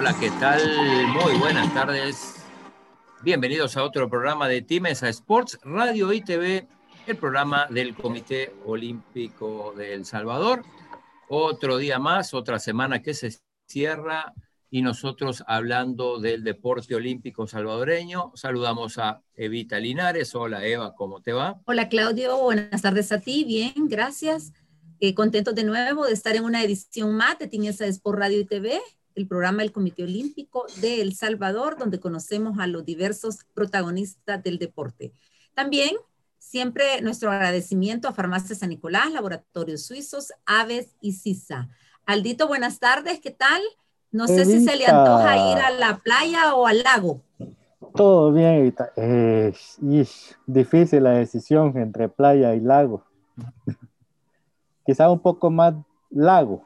hola, ¿qué tal? Muy buenas tardes. Bienvenidos a otro programa de Timesa Sports, Radio y TV, el programa del Comité Olímpico de El Salvador. Otro día más, otra semana que se cierra y nosotros hablando del deporte olímpico salvadoreño. Saludamos a Evita Linares. Hola Eva, ¿cómo te va? Hola Claudio, buenas tardes a ti. Bien, gracias. Eh, contentos de nuevo de estar en una edición más de Timesa Sport Radio y TV el programa del Comité Olímpico de El Salvador, donde conocemos a los diversos protagonistas del deporte. También siempre nuestro agradecimiento a Farmacia San Nicolás, Laboratorios Suizos, Aves y CISA. Aldito, buenas tardes, ¿qué tal? No sé si se le antoja ir a la playa o al lago. Todo bien, Evita. Es difícil la decisión entre playa y lago. Quizá un poco más lago.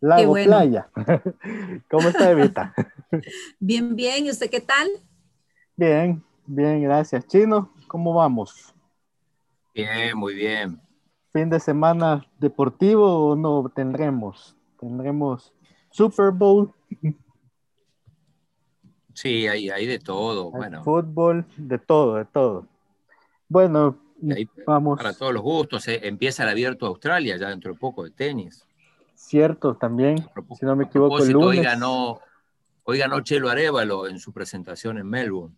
Lago Playa. ¿Cómo está, Evita? Bien, bien. ¿Y usted qué tal? Bien, bien, gracias. Chino, ¿cómo vamos? Bien, muy bien. ¿Fin de semana deportivo o no tendremos? ¿Tendremos Super Bowl? Sí, hay, hay de todo. bueno. Fútbol, de todo, de todo. Bueno, vamos. Para todos los gustos, eh, empieza el abierto Australia ya dentro de poco de tenis. Cierto, también, si no me equivoco, el lunes. Hoy ganó, hoy ganó Chelo Arevalo en su presentación en Melbourne.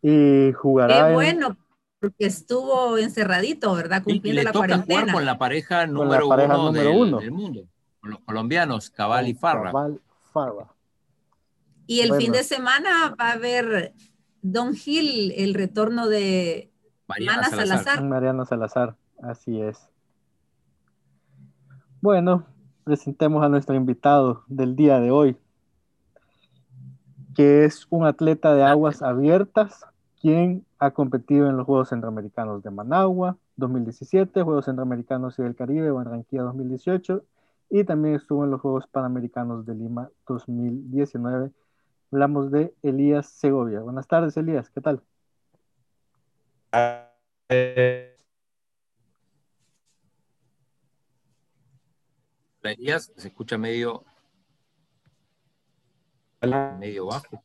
Y jugará. Qué bueno, porque estuvo encerradito, ¿verdad? Cumpliendo y le toca jugar con la pareja número, uno, del, mundo, con los colombianos, Cabal y Farra. Cabal, Farra. Y el fin de semana va a haber Don Gil, el retorno de Mariana Salazar. Mariana Salazar, así es. Bueno, presentemos a nuestro invitado del día de hoy, que es un atleta de aguas abiertas, quien ha competido en los Juegos Centroamericanos de Managua 2017, Juegos Centroamericanos y del Caribe, Barranquilla 2018, y también estuvo en los Juegos Panamericanos de Lima 2019. Hablamos de Elías Segovia. Buenas tardes, Elías, ¿qué tal? Eh, Elías se escucha medio, medio bajo.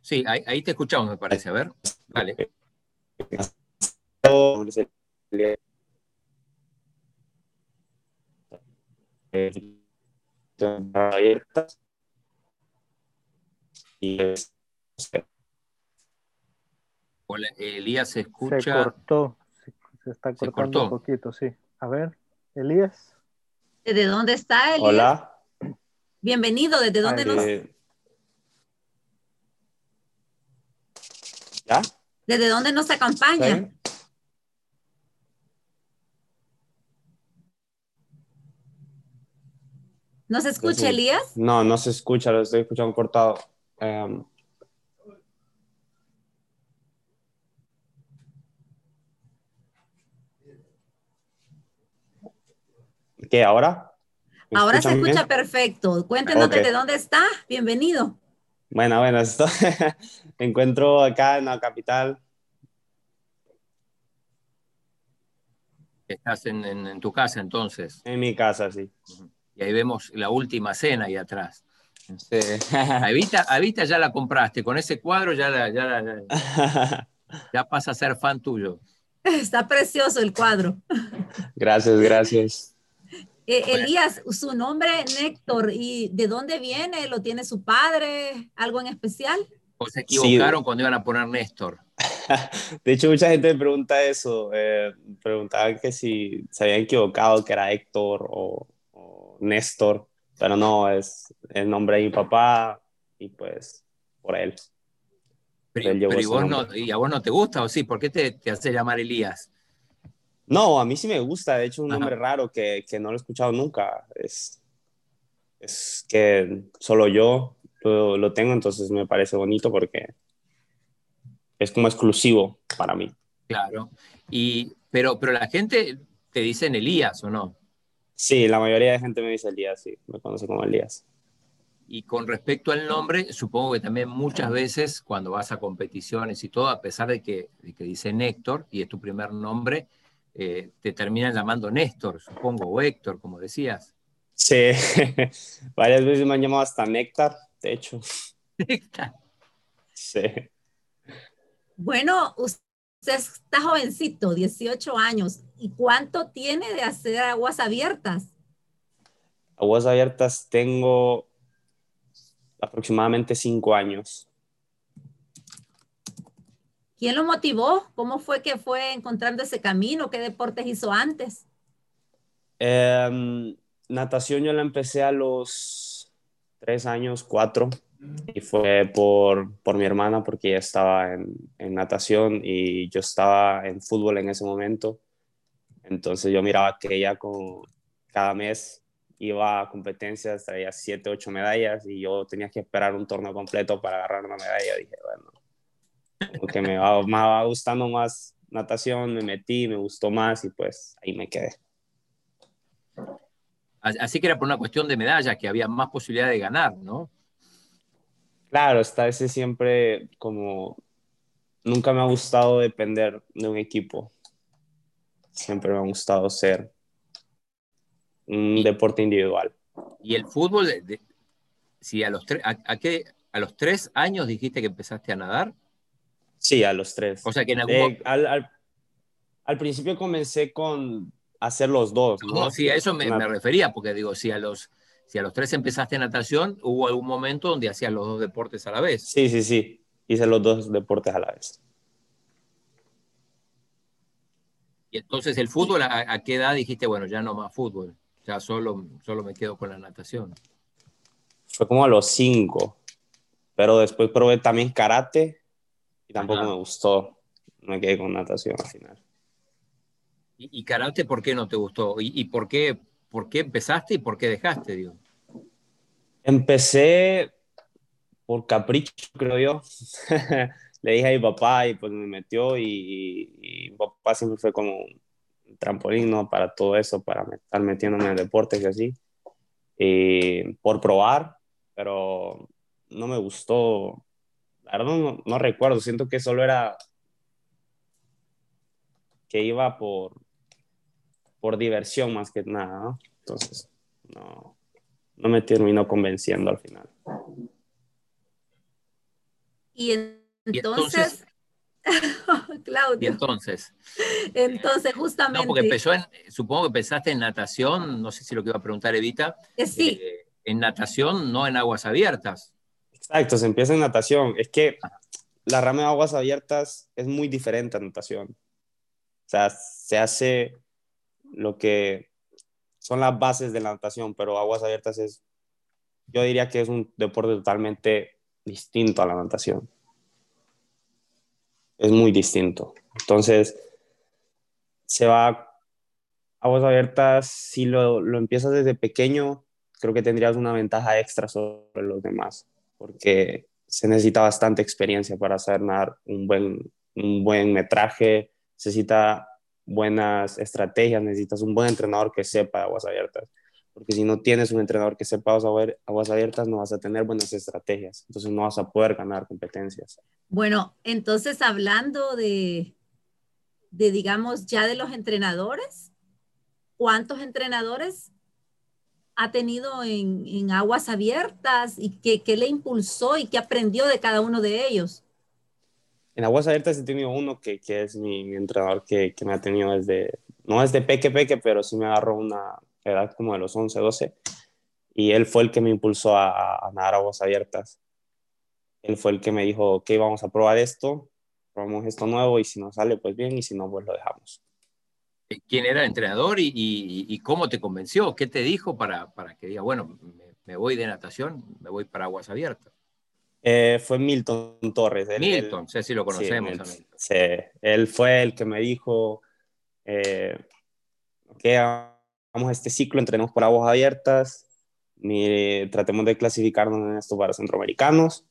Sí, ahí, te escuchamos, me parece. A ver, dale. Hola, Elías se escucha. Se cortó, se, está cortando un poquito, sí. A ver, Elías. ¿Desde dónde está él? Hola. Bienvenido, ¿desde dónde nos...? ¿Ya? ¿Desde dónde nos acompaña? ¿No se escucha, Elías? No, no se escucha, lo estoy escuchando cortado. Um, ¿Qué ahora? Ahora se escucha perfecto. Cuéntenos desde dónde está. Bienvenido. Bueno, bueno, esto me encuentro acá en la capital. Estás en, tu casa entonces. En mi casa, sí. Y ahí vemos la última cena ahí atrás. Sí. A Evita, ya la compraste, con ese cuadro ya, la, ya, ya pasa a ser fan tuyo. Está precioso el cuadro. Gracias, gracias. Eh, Elías, su nombre Néctor, ¿y de dónde viene? ¿Lo tiene su padre? ¿Algo en especial? ¿O se equivocaron cuando iban a poner Néstor? De hecho, mucha gente me pregunta eso. Eh, preguntaban que si se habían equivocado, que era Héctor o, Néstor, pero no, es el nombre de mi papá y pues por él. Pero, y, vos no, y, a vos no te gusta o sí? ¿Por qué te, te hace llamar Elías? No, a mí sí me gusta. De hecho, un nombre raro que, que, no lo he escuchado nunca. Es, es que solo yo lo, lo, tengo, entonces me parece bonito porque es como exclusivo para mí. Claro. Y, pero, pero la gente te dice en Elías, ¿o no? Sí, la mayoría de gente me dice Elías, sí, me conoce como Elías. Y con respecto al nombre, supongo que también muchas veces cuando vas a competiciones y todo, a pesar de que, de que dice Néctor y es tu primer nombre, eh, te terminan llamando Néstor, supongo, o Héctor, como decías. Sí, varias veces me han llamado hasta Néctar, de hecho. Néctar. Sí. Bueno, usted está jovencito, 18 años. ¿Y cuánto tiene de hacer aguas abiertas? Aguas abiertas tengo aproximadamente cinco años. ¿Quién lo motivó? ¿Cómo fue que fue encontrando ese camino? ¿Qué deportes hizo antes? Em, natación yo la empecé a los tres años, cuatro, y fue por, por mi hermana porque ella estaba en, en, natación y yo estaba en fútbol en ese momento. Entonces yo miraba que ella con, cada mes iba a competencias, traía siete, ocho medallas y yo tenía que esperar un torneo completo para agarrar una medalla. Dije, bueno, porque me va, me va gustando más natación, me metí, me gustó más y pues ahí me quedé. Así que era por una cuestión de medallas, que había más posibilidad de ganar, ¿no? Claro, está ese siempre como... Nunca me ha gustado depender de un equipo. Siempre me ha gustado ser un deporte individual. ¿Y el fútbol? si a los, tres, a, qué, ¿A los tres años dijiste que empezaste a nadar? Sí, a los tres. O sea que en algún... Eh, al, al, al, principio comencé con hacer los dos. No, sí, a eso me, me, refería, porque digo, si a, los, si a los tres empezaste natación, hubo algún momento donde hacías los dos deportes a la vez. Sí, sí, sí, hice los dos deportes a la vez. Y entonces el fútbol, ¿a, a qué edad dijiste, bueno, ya no más fútbol? Ya solo, solo me quedo con la natación. Fue como a los cinco, pero después probé también karate y tampoco me gustó. Me quedé con natación al final. ¿Y, karate por qué no te gustó? ¿Y, por, qué, por qué empezaste y por qué dejaste, digo? Empecé por capricho, creo yo. Le dije a mi papá y pues me metió y, y, mi papá siempre fue como un trampolín ¿no? para todo eso, para estar metiéndome en deportes y así. Y por probar, pero no me gustó. La verdad no, no recuerdo, siento que solo era que iba por, por diversión más que nada, ¿no? Entonces, no, no me terminó convenciendo al final. Y entonces, Claudio. Y entonces. Entonces, justamente. No, porque empezó en, supongo que empezaste en natación, no sé si lo que iba a preguntar Evita. Eh, sí. Eh, en natación, no en aguas abiertas. Exacto, se empieza en natación. Es que la rama de aguas abiertas es muy diferente a natación. O sea, se hace lo que son las bases de la natación, pero aguas abiertas es, yo diría que es un deporte totalmente distinto a la natación. Es muy distinto. Entonces, se va aguas abiertas, si lo, lo empiezas desde pequeño, creo que tendrías una ventaja extra sobre los demás, porque se necesita bastante experiencia para hacer nadar un buen, un buen metraje, se necesita buenas estrategias, necesitas un buen entrenador que sepa aguas abiertas. Porque si no tienes un entrenador que sepa aguas abiertas, no vas a tener buenas estrategias. Entonces no vas a poder ganar competencias. Bueno, entonces hablando de, de digamos, ya de los entrenadores, ¿cuántos entrenadores ha tenido en, en aguas abiertas y qué, qué le impulsó y qué aprendió de cada uno de ellos? en Aguas Abiertas he tenido uno que, que es mi, entrenador que, que, me ha tenido desde, no desde peque peque, pero sí me agarró una edad como de los 11, 12. Y él fue el que me impulsó a, a nadar Aguas Abiertas. Él fue el que me dijo, ok, vamos a probar esto, probamos esto nuevo y si no sale, pues bien, y si no, pues lo dejamos. ¿Quién era el entrenador y, y, y cómo te convenció? ¿Qué te dijo para, para que diga, bueno, me, me voy de natación, me voy para Aguas Abiertas? Eh, fue Milton Torres. Milton, sé si lo conocemos. Sí, él fue el que me dijo eh, que hagamos este ciclo, entrenemos por aguas abiertas, tratemos de clasificarnos en esto para centroamericanos,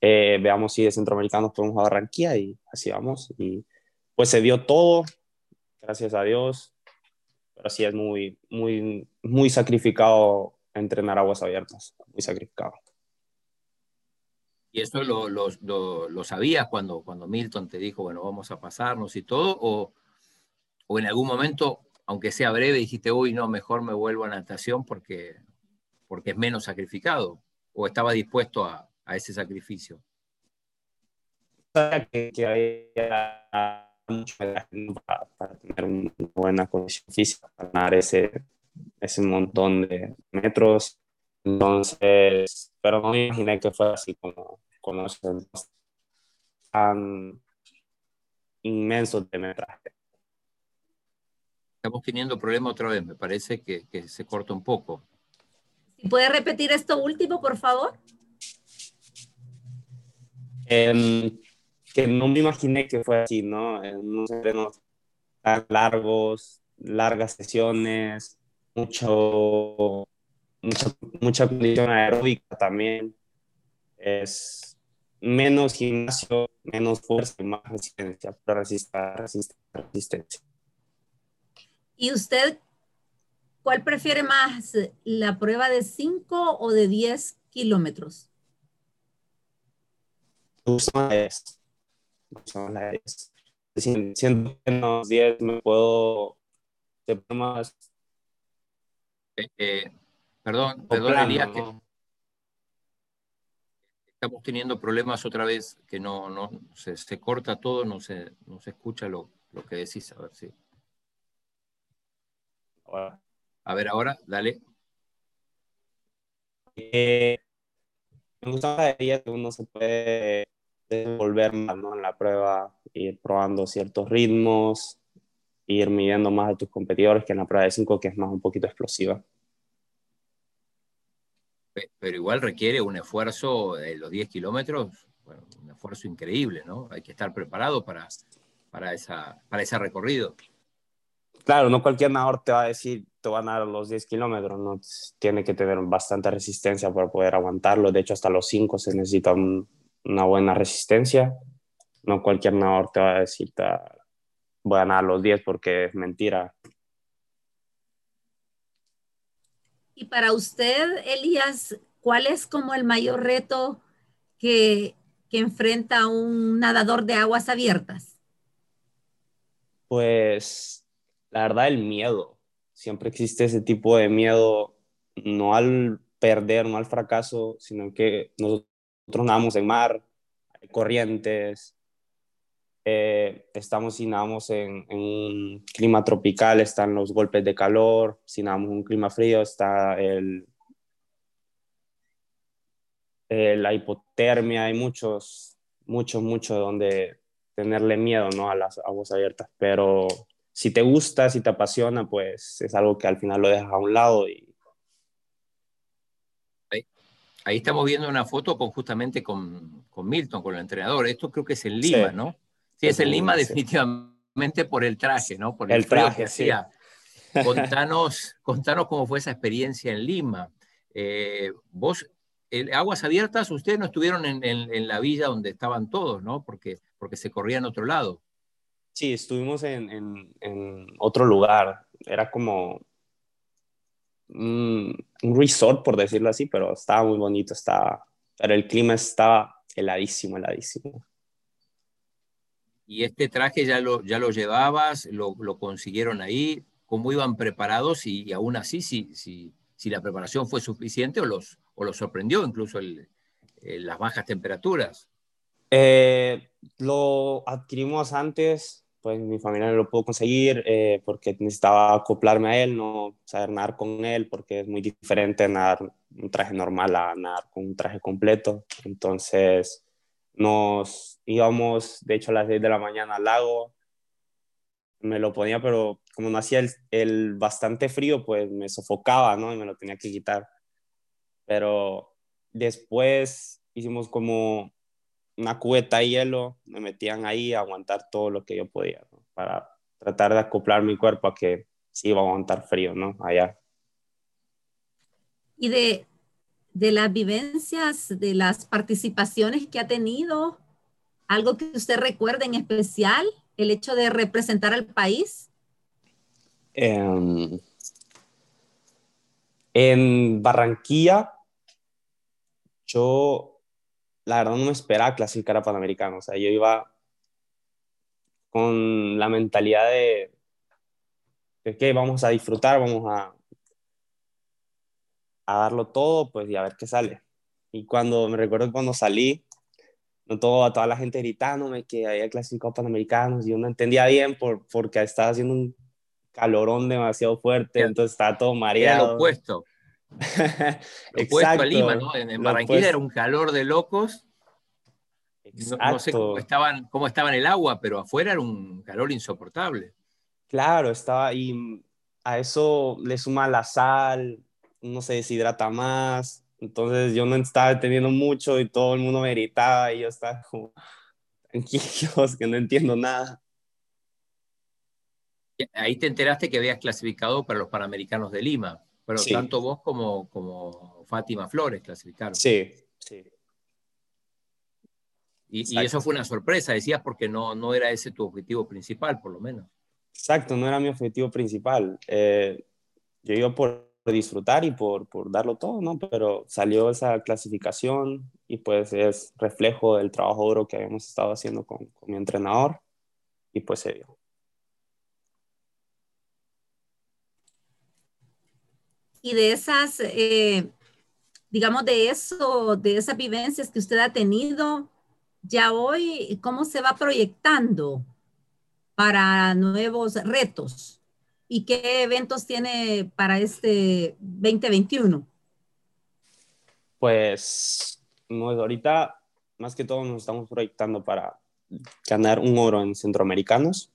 eh, veamos si de centroamericanos podemos a Barranquilla y así vamos. Y pues se dio todo, gracias a Dios, pero sí es muy, muy, muy sacrificado entrenar aguas abiertas, muy sacrificado. ¿Y eso lo, lo, lo, sabías cuando, cuando Milton te dijo, bueno, vamos a pasarnos y todo? ¿O, o en algún momento aunque sea breve, dijiste, uy, no, mejor me vuelvo a natación porque, porque es menos sacrificado? ¿O estaba dispuesto a, ese sacrificio? Que, que había mucho para, para, tener una buena condición física, para ganar ese, ese montón de metros. Entonces, pero no me imaginé que fuera así como, como tan inmenso de metraje. Estamos teniendo problemas otra vez, me parece que, que se corta un poco. ¿Puede repetir esto último, por favor? Eh, que no me imaginé que fue así, ¿no? En unos entrenos tan largos, largas sesiones, mucho, mucha, mucha condición aeróbica también. Es menos gimnasio, menos fuerza y más resistencia, para resistir, resistencia. ¿Y usted cuál prefiere más, la prueba de 5 o de 10 kilómetros? Siento que en los 10 me puedo más. Eh, eh, perdón, perdón, Elías, que estamos teniendo problemas otra vez, que no, no se, se corta todo, no se, no se escucha lo, lo que decís, a ver si. A ver, ahora, dale. Eh, me gustaría que uno se puede desenvolver más ¿no? en la prueba, ir probando ciertos ritmos, ir midiendo más a tus competidores que en la prueba de 5, que es más un poquito explosiva. Pero igual requiere un esfuerzo de los 10 kilómetros, bueno, un esfuerzo increíble, ¿no? Hay que estar preparado para, para, esa, para ese recorrido. Claro, no cualquier nadador te va a decir, te van a dar los 10 kilómetros, ¿no? Tiene que tener bastante resistencia para poder aguantarlo. De hecho, hasta los 5 se necesita un, una buena resistencia. No cualquier nadador te va a decir, voy a ganar los 10 porque es mentira. Y para usted, Elías, ¿cuál es como el mayor reto que, que enfrenta un nadador de aguas abiertas? Pues la verdad el miedo. Siempre existe ese tipo de miedo, no al perder, no al fracaso, sino que nosotros nosotros nadamos en mar, hay corrientes, eh, estamos si nadamos en, un clima tropical, están los golpes de calor, si nadamos en un clima frío está el, la hipotermia, hay muchos, muchos, muchos donde tenerle miedo ¿no? a las aguas abiertas, pero si te gusta, si te apasiona, pues es algo que al final lo dejas a un lado y, Ahí estamos viendo una foto con, justamente con, con, Milton, con el entrenador. Esto creo que es en Lima, ¿no? Sí, es en Lima definitivamente por el traje, ¿no? Por el, traje, que hacía. Contanos, contanos cómo fue esa experiencia en Lima. Eh, vos, aguas abiertas, ustedes no estuvieron en, en, la villa donde estaban todos, ¿no? Porque, porque se corría en otro lado. Sí, estuvimos en, en otro lugar. Era como un, resort, por decirlo así, pero estaba muy bonito, estaba, pero el clima estaba heladísimo, heladísimo. ¿Y este traje ya lo, ya lo llevabas? Lo, lo consiguieron ahí? ¿Cómo iban preparados? Y, aún así, si, si, si, la preparación fue suficiente o los, o los sorprendió incluso el, las bajas temperaturas. Eh, lo adquirimos antes, pues mi familia no lo pudo conseguir eh, porque necesitaba acoplarme a él, no saber nadar con él, porque es muy diferente nadar un traje normal a nadar con un traje completo. Entonces nos íbamos, de hecho, a las 10 de la mañana al lago. Me lo ponía, pero como no hacía el, el bastante frío, pues me sofocaba, ¿no? Y me lo tenía que quitar. Pero después hicimos como una cubeta de hielo, me metían ahí a aguantar todo lo que yo podía, para tratar de acoplar mi cuerpo a que sí iba a aguantar frío, ¿no? Allá. Y de, de las vivencias, de las participaciones que ha tenido, algo que usted recuerde en especial, el hecho de representar al país. Em, en Barranquilla, yo la verdad no me esperaba clasificar a Panamericano. O sea, yo iba con la mentalidad de, que vamos a disfrutar, vamos a, a darlo todo, pues y a ver qué sale. Y cuando me recuerdo cuando salí, no todo, a toda la gente gritándome que había clasificado panamericanos, yo no entendía bien por, porque estaba haciendo un calorón demasiado fuerte, entonces estaba todo mareado. Era lo opuesto. Opuesto a Lima, ¿no? En, Barranquilla era un calor de locos. No, sé cómo estaban, cómo estaba en el agua, pero afuera era un calor insoportable. Claro, estaba y a eso le suma la sal, uno se deshidrata más, entonces yo no estaba entendiendo mucho y todo el mundo me gritaba y yo estaba como, tranquilos, que no entiendo nada. Ahí te enteraste que habías clasificado para los Panamericanos de Lima, pero tanto vos como, como Fátima Flores clasificaron. Sí, sí. Y, eso fue una sorpresa, decías, porque no, no era ese tu objetivo principal, por lo menos. Exacto, no era mi objetivo principal. Eh, yo iba por disfrutar y por, por darlo todo, ¿no? Pero salió esa clasificación y pues es reflejo del trabajo duro que habíamos estado haciendo con, con mi entrenador y pues se dio. Y de esas, eh, digamos, de eso, de esas vivencias que usted ha tenido, ya hoy, ¿cómo se va proyectando para nuevos retos? ¿Y qué eventos tiene para este 2021? Pues ahorita más que todo nos estamos proyectando para ganar un oro en centroamericanos.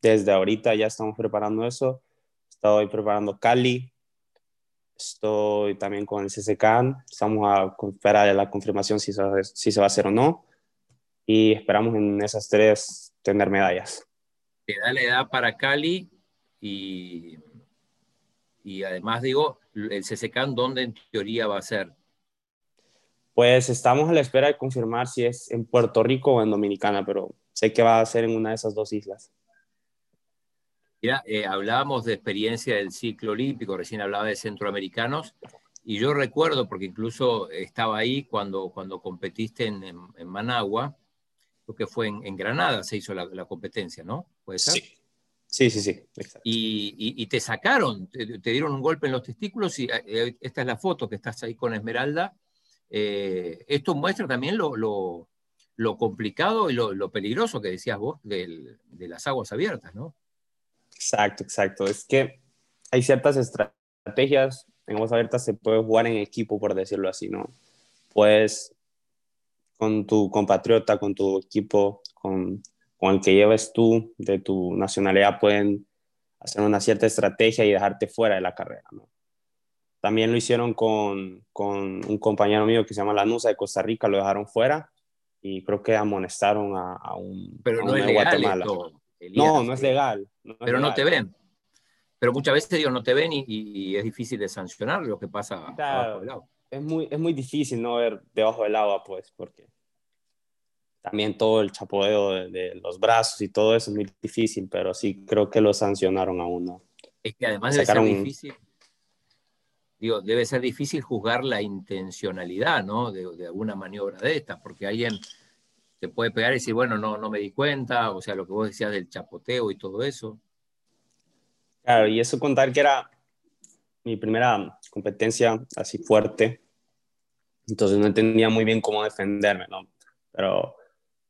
Desde ahorita ya estamos preparando eso. Estoy preparando Cali. Estoy también con el CCCAN. Estamos a esperar la confirmación si si se va a hacer o no. Y esperamos en esas tres tener medallas te da la edad para Cali y, y además digo, el CCCAN, ¿dónde en teoría va a ser? Pues estamos a la espera de confirmar si es en Puerto Rico o en Dominicana, pero sé que va a ser en una de esas dos islas. Mira, eh, hablábamos de experiencia del ciclo olímpico, recién hablaba de centroamericanos, y yo recuerdo, porque incluso estaba ahí cuando, cuando competiste en, en Managua, que fue en, Granada, se hizo la, competencia, ¿no? ¿Puede ser? Sí, sí, sí, Y, te sacaron, te, dieron un golpe en los testículos y eh, eh, esta es la foto que estás ahí con Esmeralda. Eh, esto muestra también lo, lo, complicado y lo, peligroso que decías vos de las aguas abiertas, ¿no? Exacto, exacto. Es que hay ciertas estrategias en aguas abiertas se puede jugar en equipo, por decirlo así, ¿no? Pues con tu compatriota, con tu equipo, con, con el que lleves tú de tu nacionalidad, pueden hacer una cierta estrategia y dejarte fuera de la carrera. ¿no? También lo hicieron con, con, un compañero mío que se llama Lanusa de Costa Rica, lo dejaron fuera y creo que amonestaron a, un. Pero no es legal. No, no es legal. pero no te ven. Pero muchas veces digo, no te ven y, es difícil de sancionar lo que pasa del agua es muy, es muy difícil no ver debajo del agua, pues, porque también todo el chapodeo de, los brazos y todo eso es muy difícil, pero sí creo que lo sancionaron a uno. Es que además debe ser difícil, digo, debe ser difícil juzgar la intencionalidad, ¿no? De, de, alguna maniobra de estas, porque alguien te puede pegar y decir, bueno, no, no me di cuenta, o sea, lo que vos decías del chapoteo y todo eso. Claro, y eso contar que era mi primera competencia así fuerte, entonces no entendía muy bien cómo defenderme, ¿no? Pero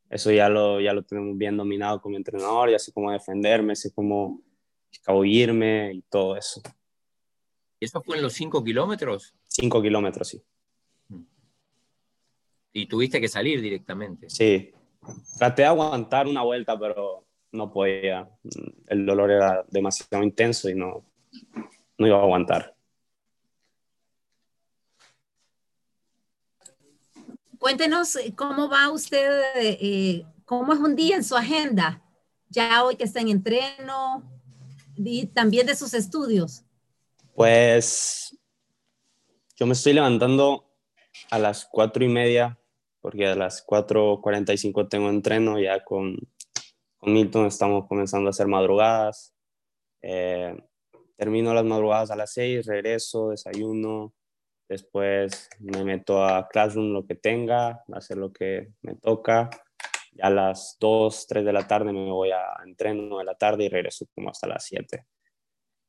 eso ya lo, ya lo tenemos bien dominado como entrenador, ya sé cómo defenderme, sé cómo escabullirme y todo eso. ¿Y eso fue en los 5 kilómetros? 5 kilómetros, sí. Y tuviste que salir directamente. Sí. Traté de aguantar una vuelta, pero no podía. El dolor era demasiado intenso y no, no iba a aguantar. Cuéntenos eh, cómo va usted, eh, cómo es un día en su agenda, ya hoy que está en entreno y también de sus estudios. Pues yo me estoy levantando a las cuatro y media, porque a las 4.45 tengo entreno, ya con, con Milton estamos comenzando a hacer madrugadas. Eh, termino las madrugadas a las 6, regreso, desayuno, después me meto a Classroom lo que tenga, hacer lo que me toca Ya a las 2, 3 de la tarde me voy a entreno de la tarde y regreso como hasta las 7.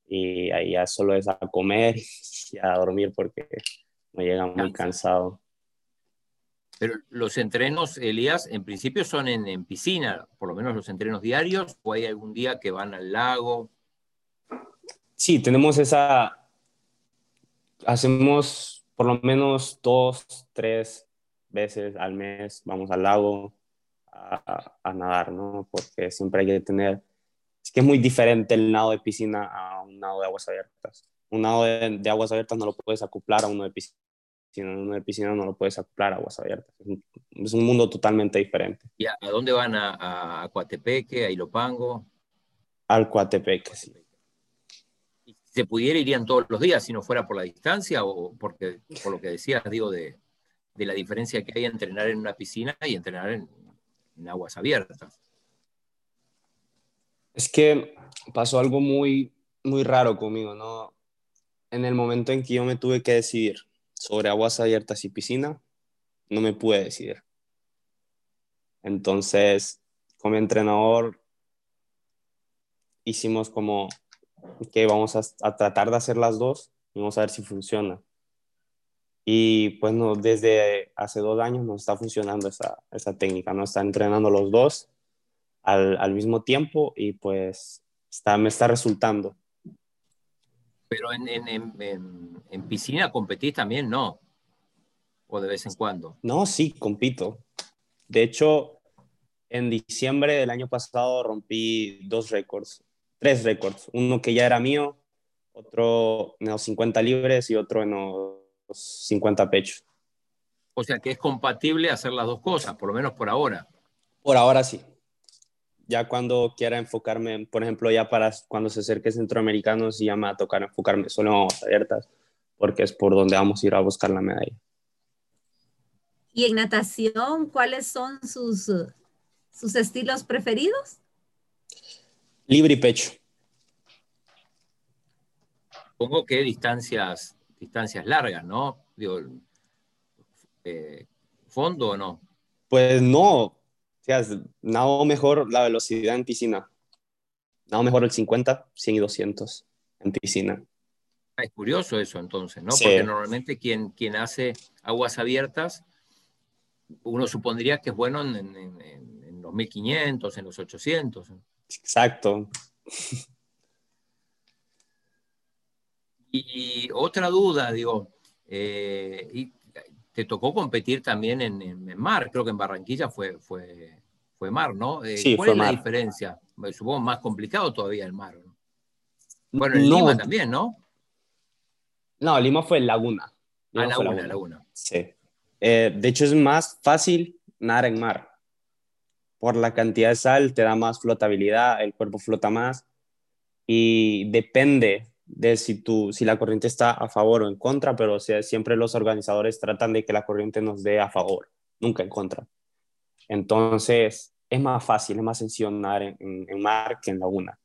Y ahí ya solo es a comer y a dormir porque me llega muy cansado. Pero los entrenos, Elías, en principio son en, en, piscina, por lo menos los entrenos diarios, o hay algún día que van al lago. Sí, tenemos esa, hacemos por lo menos dos, tres veces al mes, vamos al lago a, a, nadar, ¿no? Porque siempre hay que tener, es que es muy diferente el nado de piscina a un nado de aguas abiertas. Un nado de, de aguas abiertas no lo puedes acoplar a uno de piscina si no, en una piscina no lo puedes acoplar a aguas abiertas. Es un, es un, mundo totalmente diferente. ¿Y a, dónde van? ¿A, a Coatepeque, a Ilopango? Al Coatepeque, sí. ¿Y si se pudiera irían todos los días si no fuera por la distancia o porque, por lo que decías, digo, de, de la diferencia que hay entre entrenar en una piscina y entrenar en, en aguas abiertas? Es que pasó algo muy, muy raro conmigo, ¿no? En el momento en que yo me tuve que decidir sobre aguas abiertas y piscina, no me pude decidir. Entonces, como entrenador, hicimos como que vamos a, a, tratar de hacer las dos y vamos a ver si funciona. Y pues no, desde hace dos años nos está funcionando esa, esa técnica, ¿no? Está entrenando los dos al, al mismo tiempo y pues está, me está resultando. Pero en, en, en, en, piscina competís también, ¿no? ¿O de vez en cuando? No, sí, compito. De hecho, en diciembre del año pasado rompí dos récords, tres récords. Uno que ya era mío, otro en los 50 libres y otro en los 50 pechos. O sea que es compatible hacer las dos cosas, por lo menos por ahora. Por ahora sí ya cuando quiera enfocarme, por ejemplo, ya para cuando se acerque centroamericanos, ya me va a tocar enfocarme solo en aguas abiertas, porque es por donde vamos a ir a buscar la medalla. ¿Y en natación, cuáles son sus, sus estilos preferidos? Libre y pecho. Supongo que distancias, distancias largas, ¿no? Digo, eh, ¿Fondo o no? Pues no, Fíjate, nado mejor la velocidad en piscina. Nado mejor el 50, 100 y 200 en piscina. Ah, es curioso eso entonces, ¿no? Sí. Porque normalmente quien, quien hace aguas abiertas, uno supondría que es bueno en, en, en los 1500, en los 800. Exacto. Y, y otra duda, digo, eh, y te tocó competir también en, en, mar, creo que en Barranquilla fue, fue, fue mar, ¿no? Eh, sí, ¿Cuál fue es la diferencia? Supongo más complicado todavía el mar. ¿no? Bueno, en No. Lima también, ¿no? No, Lima fue Laguna. Ah, fue Laguna, Laguna. Sí. Eh, de hecho, es más fácil nadar en mar. Por la cantidad de sal, te da más flotabilidad, el cuerpo flota más. Y depende de si, tú, si la corriente está a favor o en contra, pero o sea, siempre los organizadores tratan de que la corriente nos dé a favor, nunca en contra. Entonces, es más fácil, es más sencillo nadar en, en, en mar que en laguna.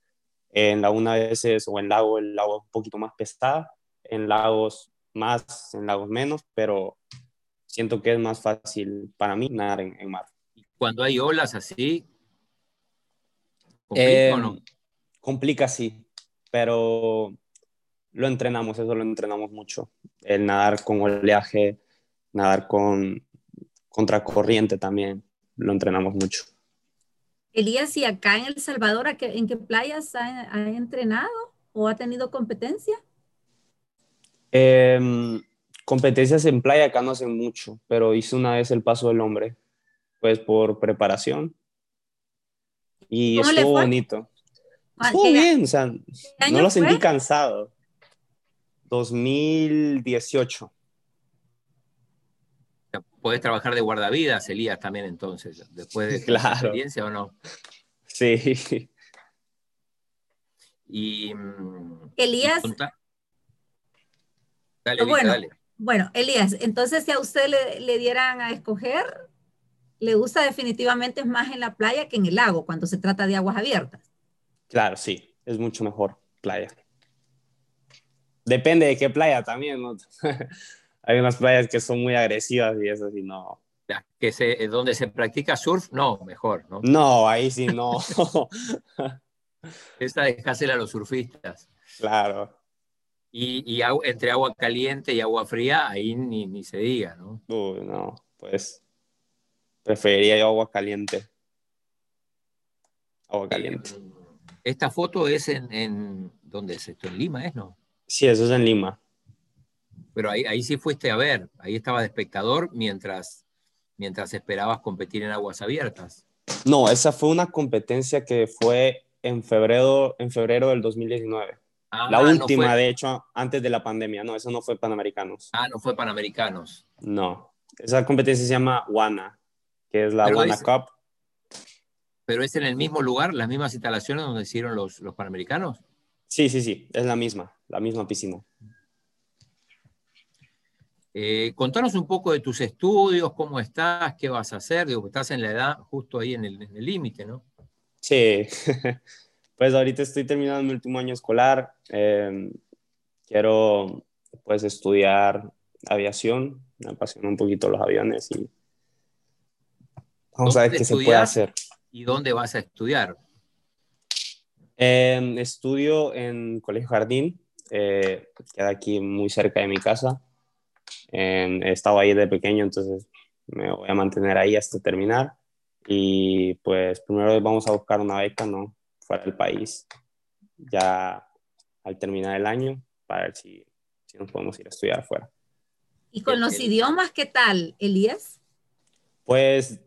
En laguna a veces, o en lago, el lago es un poquito más pesada, en lagos más, en lagos menos, pero siento que es más fácil para mí nadar en, en mar. Cuando hay olas así, ¿complica Eh, o no? Complica, sí, pero lo entrenamos, eso lo entrenamos mucho. El nadar con oleaje, nadar con contracorriente también, lo entrenamos mucho. Elías, ¿y acá en El Salvador, ¿a qué- en qué playas ha, ha entrenado o ha tenido competencia? Eh, competencias en playa acá no hacen mucho, pero hice una vez el paso del hombre, pues por preparación. Y ¿Cómo le estuvo bonito. Ah, Estuvo ¿qué- bien, o sea, no lo sentí fue? cansado. 2018. Podés trabajar de guardavidas, Elías, también entonces, después de Claro. experiencia o no. Sí. Y, mm, Elías, Dale, Bueno. dale. bueno, Elías, entonces si a usted le, le dieran a escoger, le gusta definitivamente más en la playa que en el lago cuando se trata de aguas abiertas. Claro, sí, es mucho mejor playa. Depende de qué playa también, ¿no? Hay unas playas que son muy agresivas y eso sí, no, que se, donde se practica surf, no, mejor, ¿no? No, ahí sí no. Esa dejásela a los surfistas. Claro. Y, entre agua caliente y agua fría, ahí ni, se diga, ¿no? Uy, no, pues preferiría yo agua caliente. Agua caliente. Eh, esta foto es en, en, ¿dónde es esto? ¿En Lima es, no? Sí, eso es en Lima. Pero ahí, ahí sí fuiste a ver, ahí estaba de espectador mientras, mientras esperabas competir en aguas abiertas. No, esa fue una competencia que fue en febrero, en febrero del 2019. Ah, la última, de hecho, antes de la pandemia. No, eso no fue Panamericanos. Ah, no fue Panamericanos. No, esa competencia se llama WANA, que es la WANA Cup. ¿Pero es en el mismo lugar, las mismas instalaciones donde hicieron los, los Panamericanos? Sí, sí, sí, es la misma, la misma piscina. Eh, contanos un poco de tus estudios, cómo estás, qué vas a hacer, digo, estás en la edad justo ahí en el límite, ¿no? Sí, pues ahorita estoy terminando mi último año escolar, em, quiero pues estudiar aviación, me apasionan un poquito los aviones y vamos a ver qué se puede hacer. ¿Y dónde vas a estudiar? Em, estudio en Colegio Jardín, eh, queda aquí muy cerca de mi casa. Em, he estado ahí de pequeño, entonces me voy a mantener ahí hasta terminar. Y pues primero vamos a buscar una beca, ¿no? Fuera del país, ya al terminar el año, para ver si, si nos podemos ir a estudiar afuera. ¿Y con los idiomas qué tal, Elías? Pues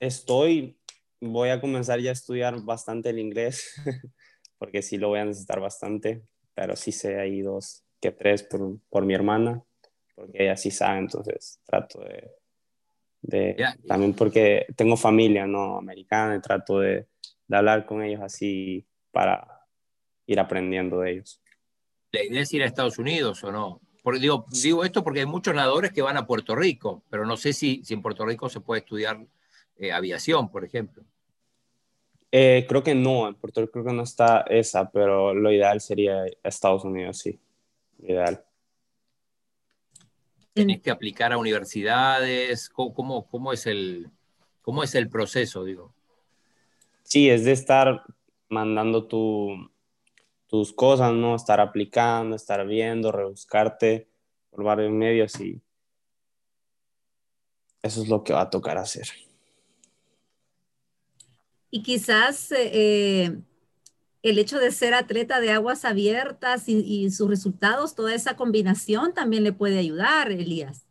estoy, voy a comenzar ya a estudiar bastante el inglés, porque sí lo voy a necesitar bastante, pero sí sé ahí dos que tres por, por mi hermana porque ella sí sabe, entonces trato de, de también porque tengo familia no americana y trato de, de, hablar con ellos así para ir aprendiendo de ellos. ¿La idea es ir a Estados Unidos o no? Porque digo, digo esto porque hay muchos nadadores que van a Puerto Rico, pero no sé si, si en Puerto Rico se puede estudiar eh, aviación, por ejemplo. Eh, creo que no, en Puerto Rico creo que no está esa, pero lo ideal sería Estados Unidos, sí. Ideal tenés que aplicar a universidades? ¿Cómo, cómo, es, el, cómo es el proceso, digo? Sí, es de estar mandando tus cosas, ¿no? Estar aplicando, estar viendo, rebuscarte por varios medios y eso es lo que va a tocar hacer. Y quizás eh, el hecho de ser atleta de aguas abiertas y, sus resultados, toda esa combinación también le puede ayudar, Elías.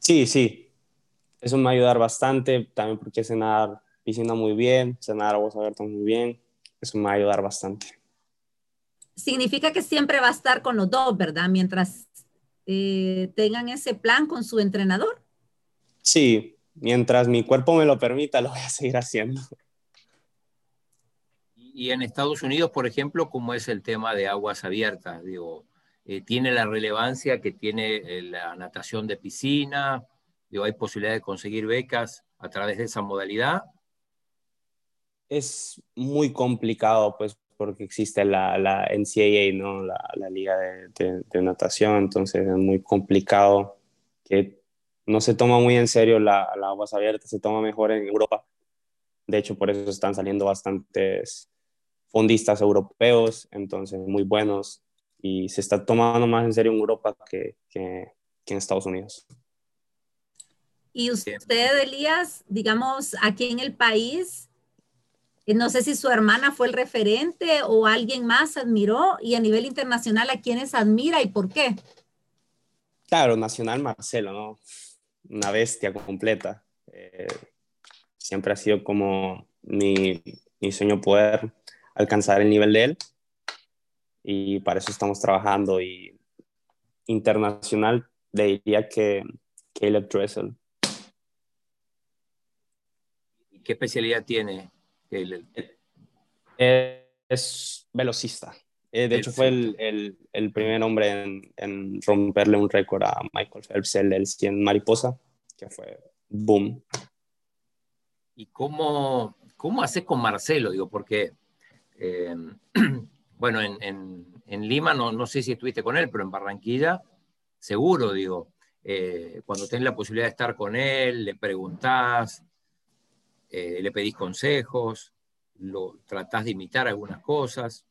Sí, sí. Eso me va a ayudar bastante, también porque sé nadar piscina muy bien, sé nadar aguas abiertas muy bien. Eso me va a ayudar bastante. Significa que siempre va a estar con los dos, ¿verdad? Mientras eh, tengan ese plan con su entrenador. Sí, mientras mi cuerpo me lo permita, lo voy a seguir haciendo. Y en Estados Unidos, por ejemplo, ¿cómo es el tema de aguas abiertas? Digo, eh, ¿tiene la relevancia que tiene eh, la natación de piscina? Digo, ¿hay posibilidad de conseguir becas a través de esa modalidad? Es muy complicado, pues, porque existe la, la NCAA, ¿no? La, la Liga de, de, Natación, entonces es muy complicado que no se toma muy en serio las la aguas abiertas, se toma mejor en Europa. De hecho, por eso están saliendo bastantes fondistas europeos, entonces muy buenos, y se está tomando más en serio en Europa que, que, en Estados Unidos. Y usted, Elías, digamos, aquí en el país, eh, no sé si su hermana fue el referente o alguien más admiró, y a nivel internacional, ¿a quiénes admira y por qué? Claro, Nacional Marcelo, ¿no? Una bestia completa. Eh, siempre ha sido como mi, mi sueño poder alcanzar el nivel de él. Y para eso estamos trabajando. Y internacional le diría que Caleb Dressel. ¿Qué especialidad tiene Caleb? Es velocista. Eh, de hecho, fue el, el, primer hombre en, en, romperle un récord a Michael Phelps, el del 100 mariposa, que fue boom. ¿Y cómo, cómo haces con Marcelo? Digo, porque eh, bueno, en, Lima, no, no, sé si estuviste con él, pero en Barranquilla, seguro, digo. eh, cuando tenés la posibilidad de estar con él, le preguntás, eh, le pedís consejos, lo tratás de imitar algunas cosas.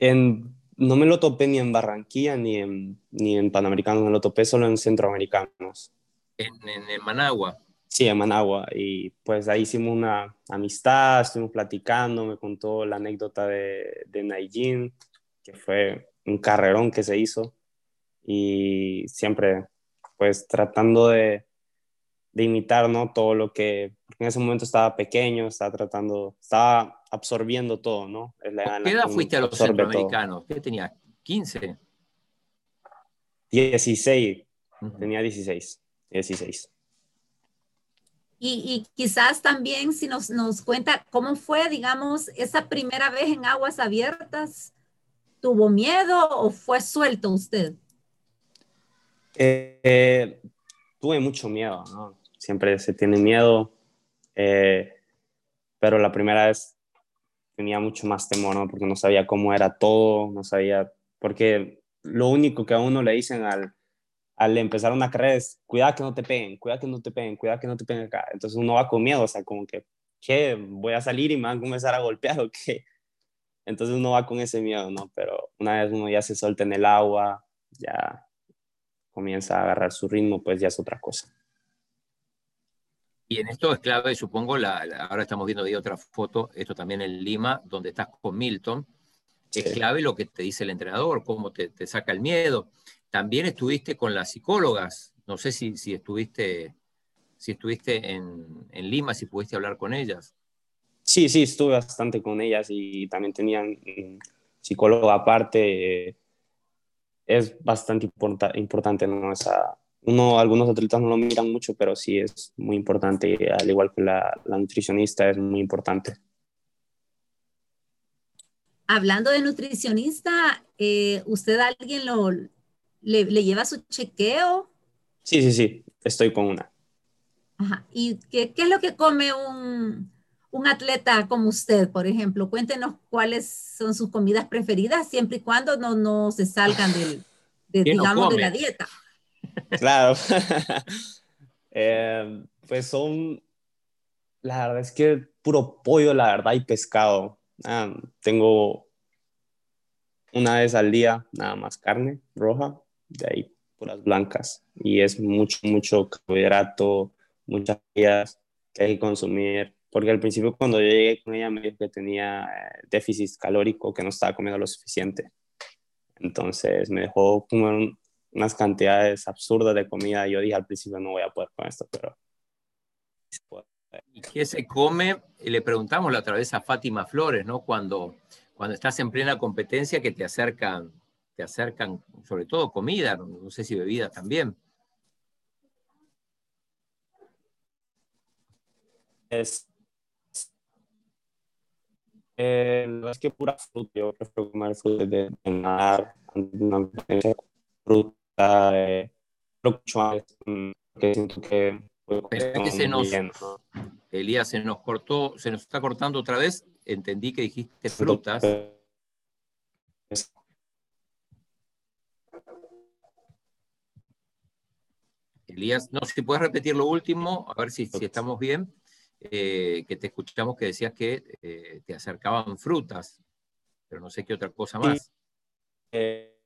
no me lo topé ni en Barranquilla ni en, ni en Panamericanos, me lo topé solo en Centroamericanos. En, en, Managua. Sí, en Managua. Y pues ahí hicimos una amistad, estuvimos platicando, me contó la anécdota de, de Naijin, que fue un carrerón que se hizo. Y siempre, pues tratando de, de imitar, ¿no? Todo lo que, en ese momento estaba pequeño, estaba tratando, estaba absorbiendo todo, ¿no? ¿Qué edad fuiste a los centroamericanos? ¿Qué tenía? ¿15? 16, tenía 16, 16. Y, quizás también si nos, nos cuenta cómo fue, digamos, esa primera vez en aguas abiertas, ¿tuvo miedo o fue suelto usted? Eh, tuve mucho miedo, ¿no? siempre se tiene miedo, eh, pero la primera vez tenía mucho más temor, ¿no? Porque no sabía cómo era todo, no sabía, porque lo único que a uno le dicen al, al empezar una carrera es, cuidado que no te peguen, cuidado que no te peguen, cuidado que no te peguen acá. Entonces uno va con miedo, o sea, como que, ¿qué? ¿Voy a salir y me van a comenzar a golpear o qué? Entonces uno va con ese miedo, ¿no? Pero una vez uno ya se suelta en el agua, ya comienza a agarrar su ritmo, pues ya es otra cosa. Y en esto es clave, supongo, la, ahora estamos viendo otra foto, esto también en Lima, donde estás con Milton. Es clave lo que te dice el entrenador, cómo te, saca el miedo. También estuviste con las psicólogas, no sé si, si estuviste, si estuviste en, en, Lima, si pudiste hablar con ellas. Sí, sí, estuve bastante con ellas y también tenían psicólogo aparte. Es bastante importante ¿no? esa, uno, algunos atletas no lo miran mucho, pero sí es muy importante, al igual que la, nutricionista es muy importante. Hablando de nutricionista, eh, ¿usted alguien lo, le, lleva su chequeo? Sí, sí, sí, estoy con una. Ajá. ¿Y qué, qué es lo que come un, un, atleta como usted, por ejemplo? Cuéntenos cuáles son sus comidas preferidas, siempre y cuando no, no se salgan del, de, digamos, de la dieta. Claro. Eh, pues son, la verdad es que puro pollo, la verdad, y pescado. Ah, tengo una vez al día nada más carne roja, de ahí puras blancas. Y es mucho, mucho carbohidrato, muchas días que hay que consumir. Porque al principio cuando yo llegué con ella me dijo que tenía eh, déficit calórico, que no estaba comiendo lo suficiente. Entonces me dejó comer unas cantidades absurdas de comida. Yo dije al principio no voy a poder con esto, pero... ¿Y qué se come? Le preguntamos la otra vez a Fátima Flores, ¿no? Cuando, cuando estás en plena competencia que te acercan, te acercan sobre todo comida, no, sé si bebida también. Es, eh, es que pura fruta, yo prefiero comer fruta de, de mar, una fruta eh, que siento que, se nos, Elías, se nos cortó, se nos está cortando otra vez. Entendí que dijiste frutas. Elías, no, si puedes repetir lo último, a ver si, si estamos bien, eh, que te escuchamos que decías que eh, te acercaban frutas, pero no sé qué otra cosa más. Eh,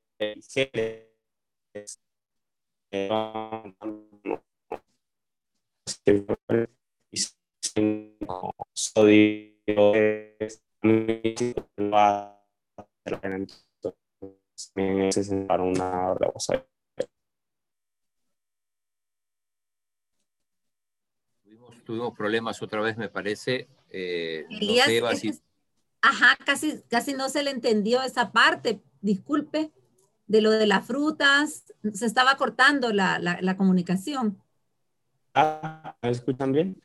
para una Tuvimos, problemas otra vez, me parece. Eh, Ajá, casi, casi no se le entendió esa parte, disculpe de lo de las frutas, se estaba cortando la, la, comunicación. Ah, ¿me escuchan bien?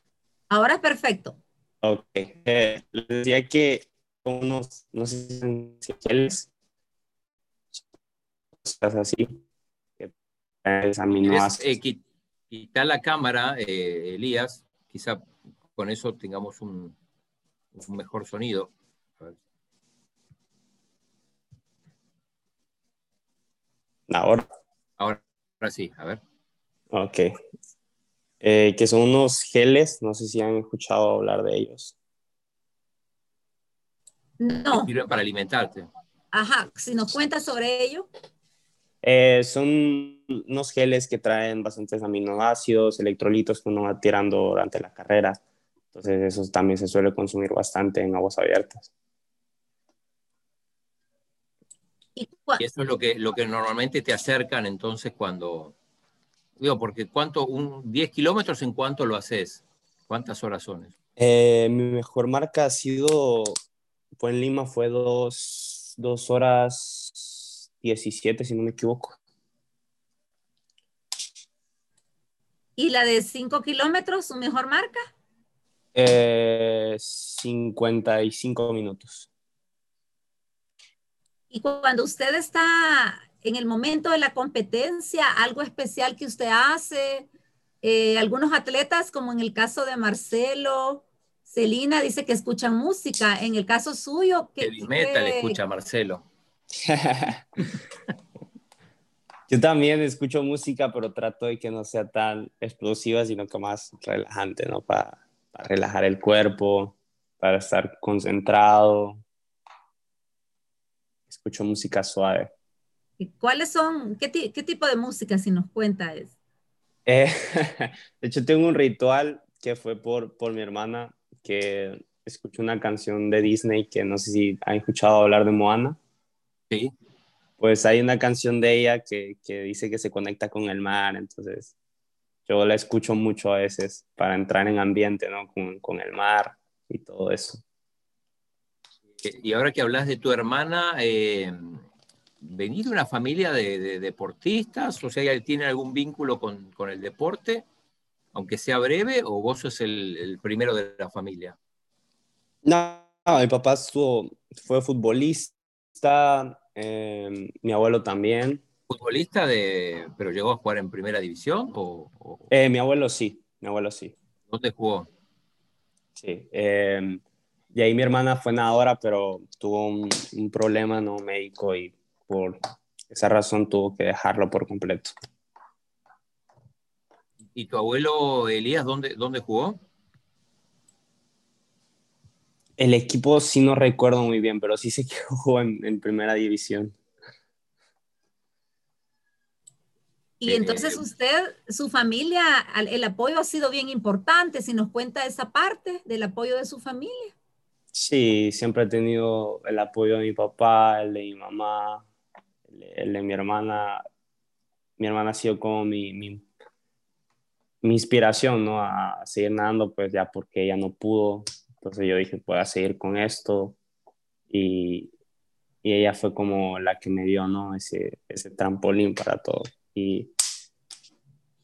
Ahora es perfecto. Ok. Eh, les decía que unos, no sé si cosas así, que eh, quita la cámara, eh, Elías, quizá con eso tengamos un, un mejor sonido. Ahora. Ahora. Ahora sí, a ver. Ok. Eh, que son unos geles, no sé si han escuchado hablar de ellos. No. Sirven para alimentarte. Ajá, si nos cuentas sobre ello. Eh, son unos geles que traen bastantes aminoácidos, electrolitos que uno va tirando durante la carrera. Entonces, eso también se suele consumir bastante en aguas abiertas. Y, eso es lo que, lo que normalmente te acercan entonces cuando, digo, porque cuánto, un 10 kilómetros en cuánto lo haces, cuántas horas son. Eh, mi mejor marca ha sido, fue en Lima, fue dos, dos horas 17, si no me equivoco. ¿Y la de 5 kilómetros, su mejor marca? Eh, 55 minutos. Y cuando usted está en el momento de la competencia, algo especial que usted hace, eh, algunos atletas, como en el caso de Marcelo, Celina dice que escuchan música. En el caso suyo, que metal escucha Marcelo. Yo también escucho música, pero trato de que no sea tan explosiva, sino que más relajante, ¿no? Para, para relajar el cuerpo, para estar concentrado, escucho música suave. ¿Y cuáles son, qué, tipo de música, si nos cuenta es? Eh, de hecho, tengo un ritual que fue por, por mi hermana, que escucho una canción de Disney que no sé si han escuchado hablar de Moana. Sí. Pues hay una canción de ella que, que dice que se conecta con el mar, entonces yo la escucho mucho a veces para entrar en ambiente, ¿no? Con, con el mar y todo eso. Y ahora que hablas de tu hermana, eh, ¿venís de una familia de, deportistas? O sea, ¿tiene algún vínculo con, con, el deporte, aunque sea breve, o vos sos el, primero de la familia? No, mi papá fue futbolista, eh, mi abuelo también. ¿Futbolista de, pero llegó a jugar en primera división? O, eh, mi abuelo sí, mi abuelo sí. ¿Dónde jugó? Sí, eh, y ahí mi hermana fue nadadora, pero tuvo un, problema no médico y por esa razón tuvo que dejarlo por completo. ¿Y tu abuelo Elías dónde, dónde jugó? El equipo sí no recuerdo muy bien, pero sí sé que jugó en, primera división. Y entonces usted, su familia, el apoyo ha sido bien importante, si nos cuenta esa parte del apoyo de su familia. Sí, siempre he tenido el apoyo de mi papá, el de mi mamá, el de mi hermana. Mi hermana ha sido como mi, mi, inspiración, ¿no? A seguir nadando, pues ya porque ella no pudo. Entonces yo dije, puedo seguir con esto. Y, y ella fue como la que me dio, ¿no? Ese, ese trampolín para todo. Y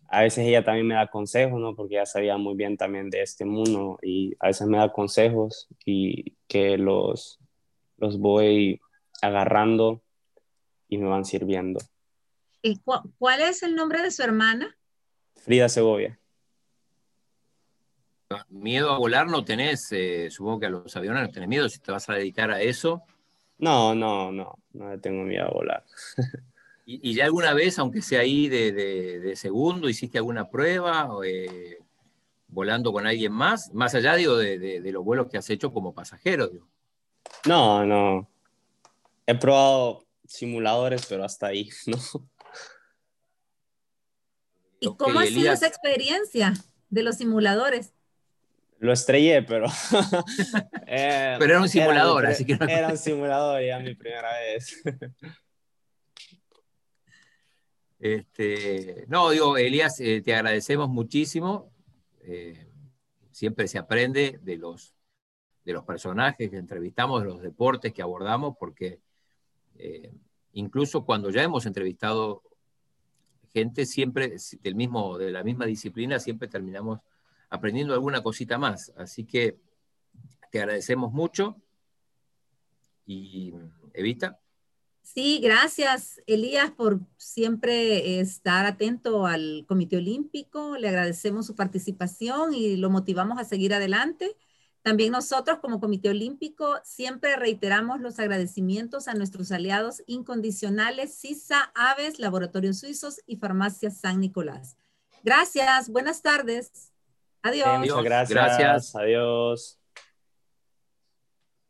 a veces ella también me da consejos, ¿no? Porque ella sabía muy bien también de este mundo y a veces me da consejos y que los, los voy agarrando y me van sirviendo. ¿Y cuál es el nombre de su hermana? Frida Segovia. Miedo a volar no tenés, eh, supongo que a los aviones no tenés miedo si te vas a dedicar a eso. No, no, no, no tengo miedo a volar. ¿Y, ya alguna vez, aunque sea ahí de, segundo, hiciste alguna prueba eh, volando con alguien más? Más allá, digo, de, los vuelos que has hecho como pasajero, digo. No, no. He probado simuladores, pero hasta ahí, ¿no? ¿Y cómo ha sido esa experiencia de los simuladores? Lo estrellé, pero... Eh, pero era un simulador, así que no... Era un simulador, ya mi primera vez. Este, no, digo, Elías, eh, te agradecemos muchísimo. Eh, siempre se aprende de los, de los personajes que entrevistamos, de los deportes que abordamos, porque eh, incluso cuando ya hemos entrevistado gente siempre del mismo, de la misma disciplina, siempre terminamos aprendiendo alguna cosita más. Así que te agradecemos mucho. Y Evita. Sí, gracias, Elías, por siempre estar atento al Comité Olímpico. Le agradecemos su participación y lo motivamos a seguir adelante. También nosotros como Comité Olímpico siempre reiteramos los agradecimientos a nuestros aliados incondicionales CISA, Aves, Laboratorios Suizos y Farmacia San Nicolás. Gracias, buenas tardes. Adiós. muchas gracias. gracias. Adiós.